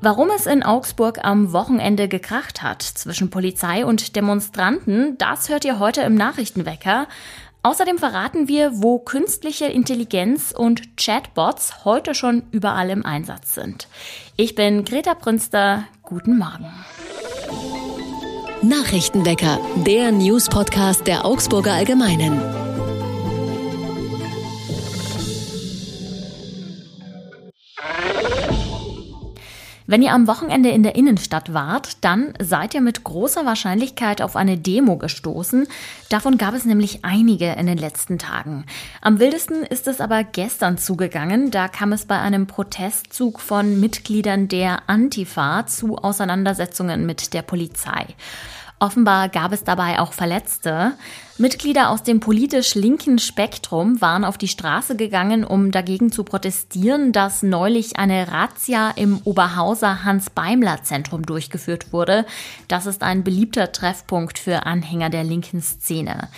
Warum es in Augsburg am Wochenende gekracht hat zwischen Polizei und Demonstranten, das hört ihr heute im Nachrichtenwecker. Außerdem verraten wir, wo künstliche Intelligenz und Chatbots heute schon überall im Einsatz sind. Ich bin Greta Brünster. Guten Morgen. Nachrichtenwecker, der News-Podcast der Augsburger Allgemeinen. Wenn ihr am Wochenende in der Innenstadt wart, dann seid ihr mit großer Wahrscheinlichkeit auf eine Demo gestoßen. Davon gab es nämlich einige in den letzten Tagen. Am wildesten ist es aber gestern zugegangen. Da kam es bei einem Protestzug von Mitgliedern der Antifa zu Auseinandersetzungen mit der Polizei. Offenbar gab es dabei auch Verletzte. Mitglieder aus dem politisch linken Spektrum waren auf die Straße gegangen, um dagegen zu protestieren, dass neulich eine Razzia im Oberhauser Hans-Beimler-Zentrum durchgeführt wurde. Das ist ein beliebter Treffpunkt für Anhänger der linken Szene.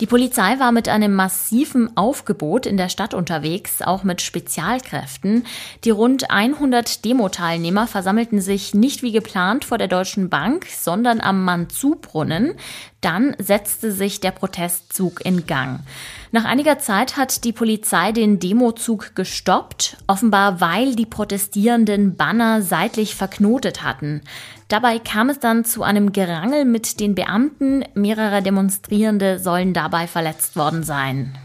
Die Polizei war mit einem massiven Aufgebot in der Stadt unterwegs, auch mit Spezialkräften. Die rund 100 Demo-Teilnehmer versammelten sich nicht wie geplant vor der Deutschen Bank, sondern am Manzubrunnen. Dann setzte sich der Protestzug in Gang. Nach einiger Zeit hat die Polizei den Demozug gestoppt, offenbar weil die Protestierenden Banner seitlich verknotet hatten. Dabei kam es dann zu einem Gerangel mit den Beamten, mehrere Demonstrierende sollen dabei verletzt worden sein.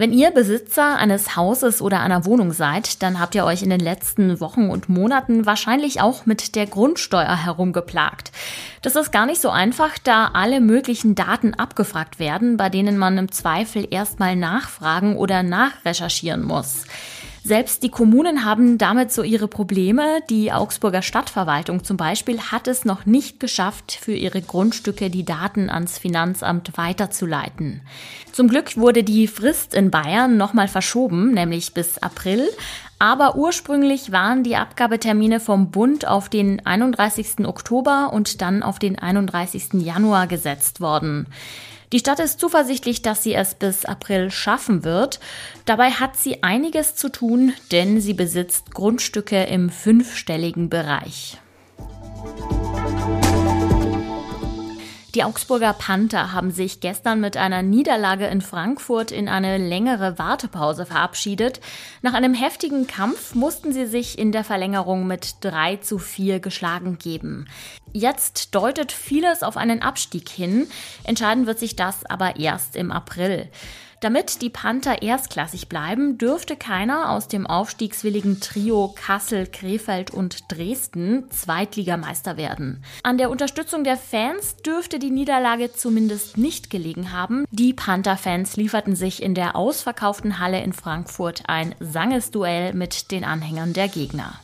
Wenn ihr Besitzer eines Hauses oder einer Wohnung seid, dann habt ihr euch in den letzten Wochen und Monaten wahrscheinlich auch mit der Grundsteuer herumgeplagt. Das ist gar nicht so einfach, da alle möglichen Daten abgefragt werden, bei denen man im Zweifel erstmal nachfragen oder nachrecherchieren muss. Selbst die Kommunen haben damit so ihre Probleme. Die Augsburger Stadtverwaltung zum Beispiel hat es noch nicht geschafft, für ihre Grundstücke die Daten ans Finanzamt weiterzuleiten. Zum Glück wurde die Frist in Bayern nochmal verschoben, nämlich bis April. Aber ursprünglich waren die Abgabetermine vom Bund auf den 31. Oktober und dann auf den 31. Januar gesetzt worden. Die Stadt ist zuversichtlich, dass sie es bis April schaffen wird. Dabei hat sie einiges zu tun, denn sie besitzt Grundstücke im fünfstelligen Bereich. Die Augsburger Panther haben sich gestern mit einer Niederlage in Frankfurt in eine längere Wartepause verabschiedet. Nach einem heftigen Kampf mussten sie sich in der Verlängerung mit 3 zu 4 geschlagen geben. Jetzt deutet vieles auf einen Abstieg hin. Entscheiden wird sich das aber erst im April. Damit die Panther erstklassig bleiben, dürfte keiner aus dem aufstiegswilligen Trio Kassel, Krefeld und Dresden Zweitligameister werden. An der Unterstützung der Fans dürfte die Niederlage zumindest nicht gelegen haben. Die Panther-Fans lieferten sich in der ausverkauften Halle in Frankfurt ein Sangesduell mit den Anhängern der Gegner.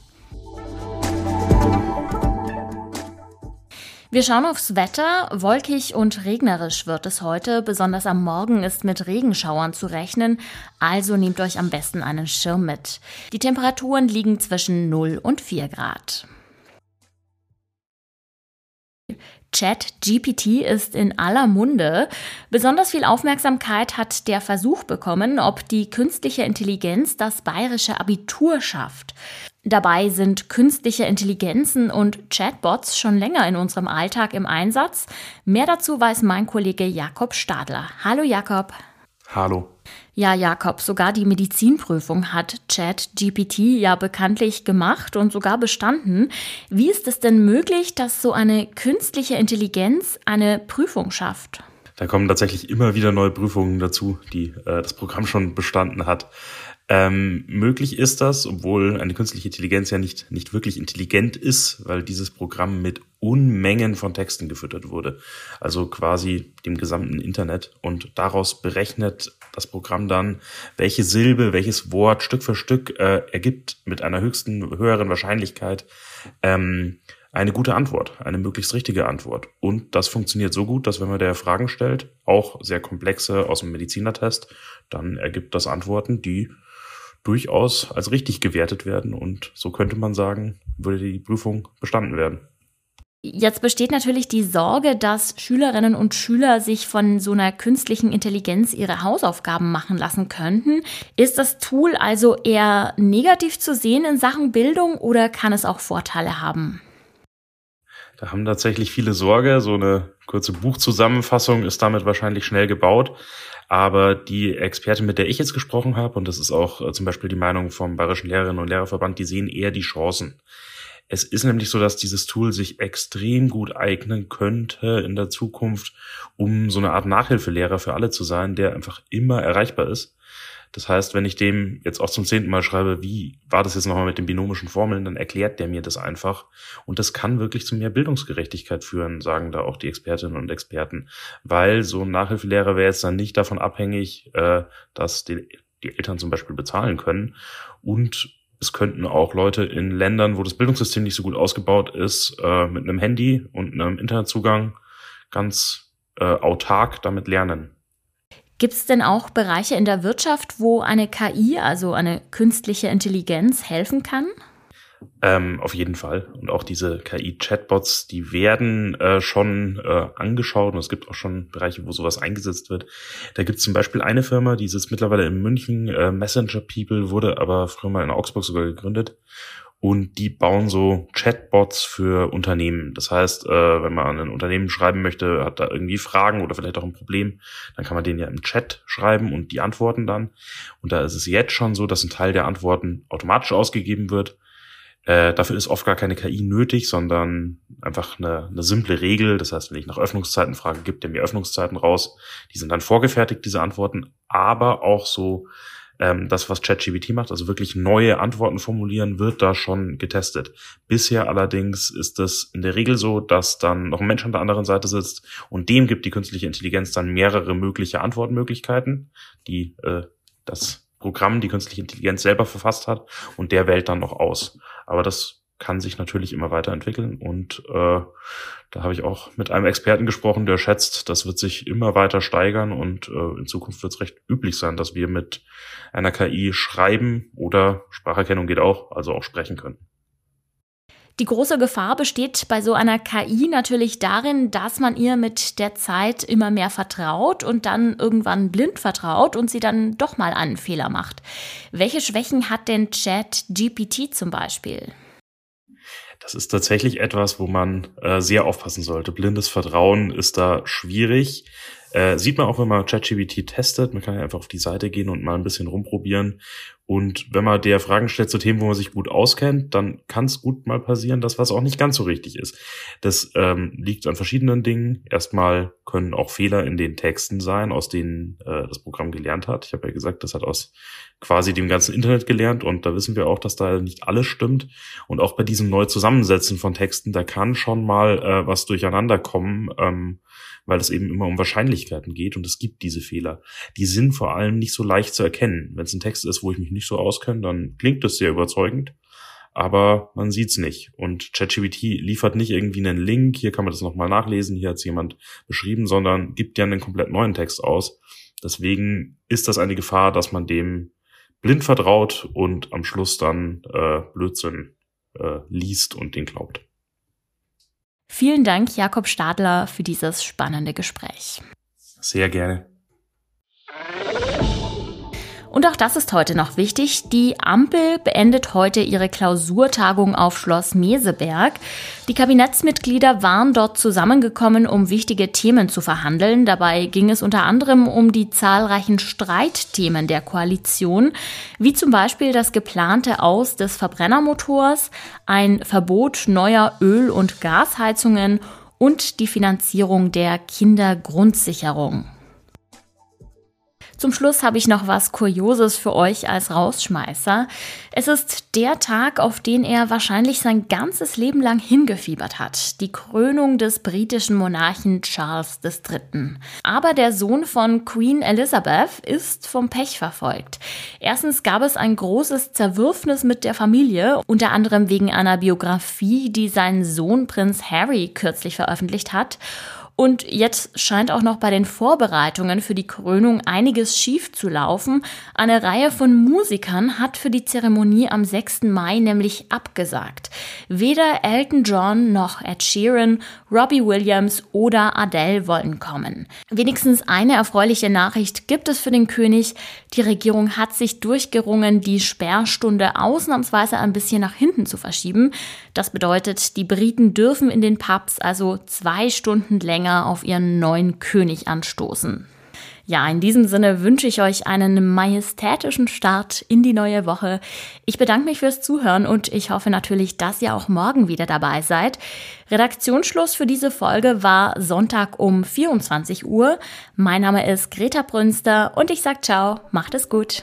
Wir schauen aufs Wetter. Wolkig und regnerisch wird es heute. Besonders am Morgen ist mit Regenschauern zu rechnen. Also nehmt euch am besten einen Schirm mit. Die Temperaturen liegen zwischen 0 und 4 Grad. ChatGPT ist in aller Munde. Besonders viel Aufmerksamkeit hat der Versuch bekommen, ob die künstliche Intelligenz das bayerische Abitur schafft. Dabei sind künstliche Intelligenzen und Chatbots schon länger in unserem Alltag im Einsatz. Mehr dazu weiß mein Kollege Jakob Stadler. Hallo Jakob. Hallo. Ja, Jakob, sogar die Medizinprüfung hat ChatGPT ja bekanntlich gemacht und sogar bestanden. Wie ist es denn möglich, dass so eine künstliche Intelligenz eine Prüfung schafft? Da kommen tatsächlich immer wieder neue Prüfungen dazu, die äh, das Programm schon bestanden hat. Ähm, möglich ist das, obwohl eine künstliche Intelligenz ja nicht, nicht wirklich intelligent ist, weil dieses Programm mit Unmengen von Texten gefüttert wurde. Also quasi dem gesamten Internet. Und daraus berechnet das Programm dann, welche Silbe, welches Wort Stück für Stück äh, ergibt mit einer höchsten, höheren Wahrscheinlichkeit ähm, eine gute Antwort, eine möglichst richtige Antwort. Und das funktioniert so gut, dass wenn man der Fragen stellt, auch sehr komplexe aus dem Medizinertest, dann ergibt das Antworten, die durchaus als richtig gewertet werden und so könnte man sagen, würde die Prüfung bestanden werden. Jetzt besteht natürlich die Sorge, dass Schülerinnen und Schüler sich von so einer künstlichen Intelligenz ihre Hausaufgaben machen lassen könnten. Ist das Tool also eher negativ zu sehen in Sachen Bildung oder kann es auch Vorteile haben? Da haben tatsächlich viele Sorge. So eine kurze Buchzusammenfassung ist damit wahrscheinlich schnell gebaut. Aber die Expertin, mit der ich jetzt gesprochen habe, und das ist auch äh, zum Beispiel die Meinung vom Bayerischen Lehrerinnen und Lehrerverband, die sehen eher die Chancen. Es ist nämlich so, dass dieses Tool sich extrem gut eignen könnte in der Zukunft, um so eine Art Nachhilfelehrer für alle zu sein, der einfach immer erreichbar ist. Das heißt, wenn ich dem jetzt auch zum zehnten Mal schreibe, wie war das jetzt nochmal mit den binomischen Formeln, dann erklärt der mir das einfach. Und das kann wirklich zu mehr Bildungsgerechtigkeit führen, sagen da auch die Expertinnen und Experten. Weil so ein Nachhilfelehrer wäre jetzt dann nicht davon abhängig, äh, dass die, die Eltern zum Beispiel bezahlen können. Und es könnten auch Leute in Ländern, wo das Bildungssystem nicht so gut ausgebaut ist, äh, mit einem Handy und einem Internetzugang ganz äh, autark damit lernen. Gibt es denn auch Bereiche in der Wirtschaft, wo eine KI, also eine künstliche Intelligenz, helfen kann? Ähm, auf jeden Fall. Und auch diese KI-Chatbots, die werden äh, schon äh, angeschaut und es gibt auch schon Bereiche, wo sowas eingesetzt wird. Da gibt es zum Beispiel eine Firma, die sitzt mittlerweile in München, äh, Messenger People, wurde aber früher mal in Augsburg sogar gegründet. Und die bauen so Chatbots für Unternehmen. Das heißt, äh, wenn man an ein Unternehmen schreiben möchte, hat da irgendwie Fragen oder vielleicht auch ein Problem, dann kann man den ja im Chat schreiben und die antworten dann. Und da ist es jetzt schon so, dass ein Teil der Antworten automatisch ausgegeben wird äh, dafür ist oft gar keine KI nötig, sondern einfach eine, eine simple Regel. Das heißt, wenn ich nach Öffnungszeiten frage, gibt er mir Öffnungszeiten raus. Die sind dann vorgefertigt, diese Antworten. Aber auch so ähm, das, was ChatGPT macht, also wirklich neue Antworten formulieren, wird da schon getestet. Bisher allerdings ist es in der Regel so, dass dann noch ein Mensch an der anderen Seite sitzt und dem gibt die künstliche Intelligenz dann mehrere mögliche Antwortmöglichkeiten, die äh, das Programm die künstliche Intelligenz selber verfasst hat und der wählt dann noch aus. Aber das kann sich natürlich immer weiterentwickeln und äh, da habe ich auch mit einem Experten gesprochen, der schätzt, das wird sich immer weiter steigern und äh, in Zukunft wird es recht üblich sein, dass wir mit einer KI schreiben oder Spracherkennung geht auch, also auch sprechen können. Die große Gefahr besteht bei so einer KI natürlich darin, dass man ihr mit der Zeit immer mehr vertraut und dann irgendwann blind vertraut und sie dann doch mal einen Fehler macht. Welche Schwächen hat denn Chat GPT zum Beispiel? Das ist tatsächlich etwas, wo man äh, sehr aufpassen sollte. Blindes Vertrauen ist da schwierig. Äh, sieht man auch, wenn man ChatGPT testet. Man kann ja einfach auf die Seite gehen und mal ein bisschen rumprobieren. Und wenn man der Fragen stellt zu Themen, wo man sich gut auskennt, dann kann es gut mal passieren, dass was auch nicht ganz so richtig ist. Das ähm, liegt an verschiedenen Dingen. Erstmal können auch Fehler in den Texten sein, aus denen äh, das Programm gelernt hat. Ich habe ja gesagt, das hat aus quasi dem ganzen Internet gelernt und da wissen wir auch, dass da nicht alles stimmt. Und auch bei diesem Neuzusammensetzen von Texten, da kann schon mal äh, was durcheinander kommen. Ähm, weil es eben immer um Wahrscheinlichkeiten geht und es gibt diese Fehler. Die sind vor allem nicht so leicht zu erkennen. Wenn es ein Text ist, wo ich mich nicht so auskenne, dann klingt es sehr überzeugend, aber man sieht's nicht. Und ChatGPT liefert nicht irgendwie einen Link, hier kann man das nochmal nachlesen, hier hat's jemand beschrieben, sondern gibt ja einen komplett neuen Text aus. Deswegen ist das eine Gefahr, dass man dem blind vertraut und am Schluss dann äh, Blödsinn äh, liest und den glaubt. Vielen Dank, Jakob Stadler, für dieses spannende Gespräch. Sehr gerne. Und auch das ist heute noch wichtig. Die Ampel beendet heute ihre Klausurtagung auf Schloss Meseberg. Die Kabinettsmitglieder waren dort zusammengekommen, um wichtige Themen zu verhandeln. Dabei ging es unter anderem um die zahlreichen Streitthemen der Koalition, wie zum Beispiel das geplante Aus des Verbrennermotors, ein Verbot neuer Öl- und Gasheizungen und die Finanzierung der Kindergrundsicherung. Zum Schluss habe ich noch was Kurioses für euch als Rausschmeißer. Es ist der Tag, auf den er wahrscheinlich sein ganzes Leben lang hingefiebert hat. Die Krönung des britischen Monarchen Charles III. Aber der Sohn von Queen Elizabeth ist vom Pech verfolgt. Erstens gab es ein großes Zerwürfnis mit der Familie, unter anderem wegen einer Biografie, die sein Sohn Prinz Harry kürzlich veröffentlicht hat. Und jetzt scheint auch noch bei den Vorbereitungen für die Krönung einiges schief zu laufen. Eine Reihe von Musikern hat für die Zeremonie am 6. Mai nämlich abgesagt. Weder Elton John noch Ed Sheeran, Robbie Williams oder Adele wollen kommen. Wenigstens eine erfreuliche Nachricht gibt es für den König. Die Regierung hat sich durchgerungen, die Sperrstunde ausnahmsweise ein bisschen nach hinten zu verschieben. Das bedeutet, die Briten dürfen in den Pubs also zwei Stunden länger auf ihren neuen König anstoßen. Ja, in diesem Sinne wünsche ich euch einen majestätischen Start in die neue Woche. Ich bedanke mich fürs Zuhören und ich hoffe natürlich, dass ihr auch morgen wieder dabei seid. Redaktionsschluss für diese Folge war Sonntag um 24 Uhr. Mein Name ist Greta Brünster und ich sag ciao, macht es gut.